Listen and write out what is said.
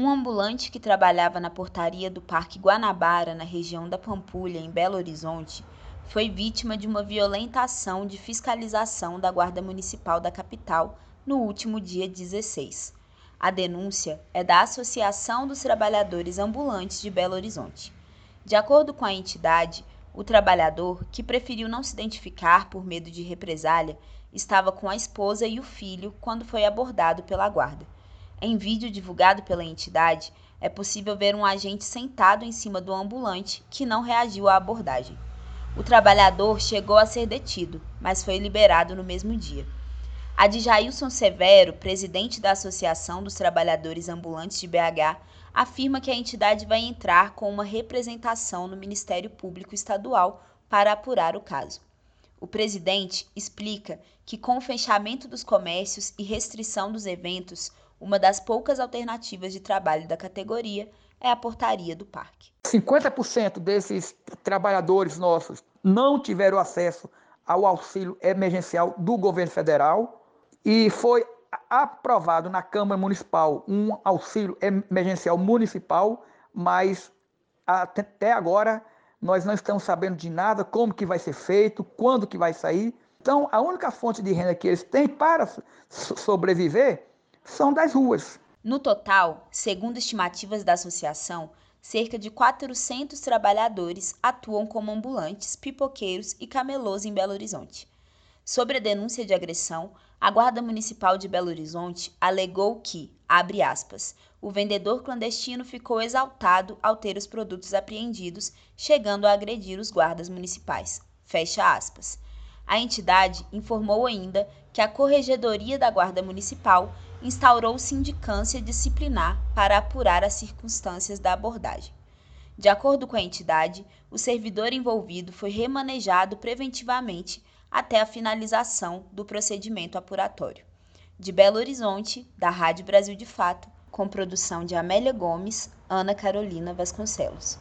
Um ambulante que trabalhava na portaria do Parque Guanabara, na região da Pampulha, em Belo Horizonte, foi vítima de uma violenta ação de fiscalização da Guarda Municipal da capital no último dia 16. A denúncia é da Associação dos Trabalhadores Ambulantes de Belo Horizonte. De acordo com a entidade, o trabalhador, que preferiu não se identificar por medo de represália, estava com a esposa e o filho quando foi abordado pela guarda. Em vídeo divulgado pela entidade, é possível ver um agente sentado em cima do ambulante que não reagiu à abordagem. O trabalhador chegou a ser detido, mas foi liberado no mesmo dia. Adjailson Severo, presidente da Associação dos Trabalhadores Ambulantes de BH, afirma que a entidade vai entrar com uma representação no Ministério Público Estadual para apurar o caso. O presidente explica que, com o fechamento dos comércios e restrição dos eventos, uma das poucas alternativas de trabalho da categoria é a portaria do parque. 50% desses trabalhadores nossos não tiveram acesso ao auxílio emergencial do governo federal e foi aprovado na Câmara Municipal um auxílio emergencial municipal, mas até agora nós não estamos sabendo de nada, como que vai ser feito, quando que vai sair. Então, a única fonte de renda que eles têm para sobreviver são das ruas. No total, segundo estimativas da associação, cerca de 400 trabalhadores atuam como ambulantes, pipoqueiros e camelôs em Belo Horizonte. Sobre a denúncia de agressão, a Guarda Municipal de Belo Horizonte alegou que, abre aspas, o vendedor clandestino ficou exaltado ao ter os produtos apreendidos, chegando a agredir os guardas municipais. Fecha aspas. A entidade informou ainda que a Corregedoria da Guarda Municipal instaurou sindicância disciplinar para apurar as circunstâncias da abordagem. De acordo com a entidade, o servidor envolvido foi remanejado preventivamente até a finalização do procedimento apuratório. De Belo Horizonte, da Rádio Brasil de Fato, com produção de Amélia Gomes, Ana Carolina Vasconcelos.